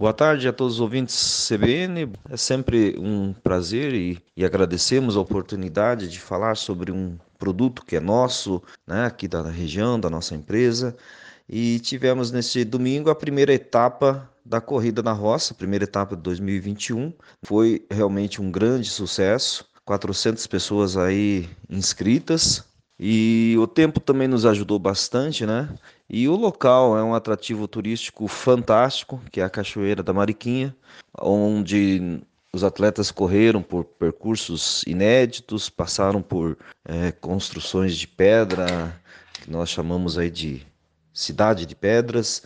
Boa tarde a todos os ouvintes CBN. É sempre um prazer e, e, agradecemos a oportunidade de falar sobre um produto que é nosso, né, aqui da região, da nossa empresa. E tivemos neste domingo a primeira etapa da corrida na roça, primeira etapa de 2021. Foi realmente um grande sucesso. 400 pessoas aí inscritas, e o tempo também nos ajudou bastante, né? E o local é um atrativo turístico fantástico, que é a Cachoeira da Mariquinha, onde os atletas correram por percursos inéditos, passaram por é, construções de pedra, que nós chamamos aí de cidade de pedras,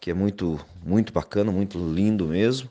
que é muito muito bacana, muito lindo mesmo.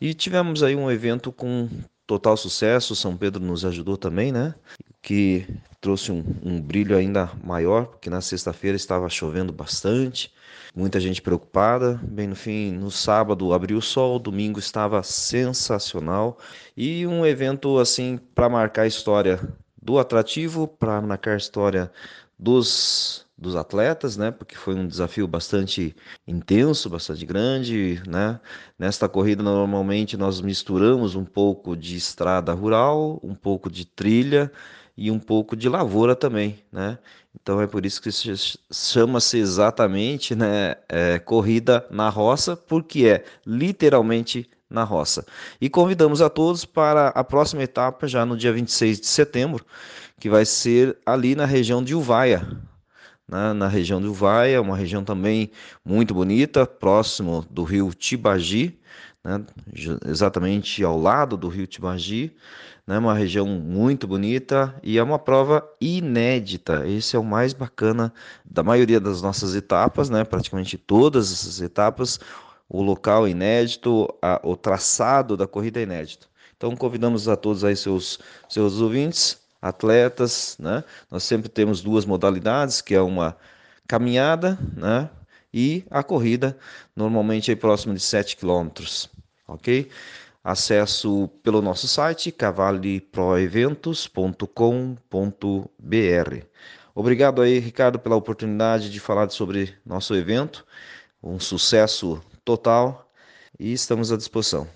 E tivemos aí um evento com total sucesso. São Pedro nos ajudou também, né? Que trouxe um, um brilho ainda maior, porque na sexta-feira estava chovendo bastante, muita gente preocupada. Bem no fim, no sábado abriu o sol, domingo estava sensacional e um evento assim para marcar a história do atrativo, para marcar a história dos dos atletas, né? Porque foi um desafio bastante intenso, bastante grande, né? Nesta corrida normalmente nós misturamos um pouco de estrada rural, um pouco de trilha e um pouco de lavoura também, né? Então é por isso que chama-se exatamente, né, é, corrida na roça, porque é literalmente na roça. E convidamos a todos para a próxima etapa já no dia 26 de setembro, que vai ser ali na região de Uvaia, né, na região de Uvaia, uma região também muito bonita, próximo do rio Tibagi, né, exatamente ao lado do rio Tibagi, né, uma região muito bonita e é uma prova inédita. Esse é o mais bacana da maioria das nossas etapas, né, praticamente todas essas etapas, o local é inédito, a, o traçado da corrida é inédito. Então convidamos a todos aí seus seus ouvintes atletas, né? Nós sempre temos duas modalidades, que é uma caminhada, né? E a corrida, normalmente é próximo de 7 quilômetros, ok? Acesso pelo nosso site cavaleproeventos.com.br. Obrigado aí, Ricardo, pela oportunidade de falar sobre nosso evento. Um sucesso total e estamos à disposição.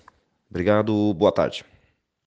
Obrigado, boa tarde.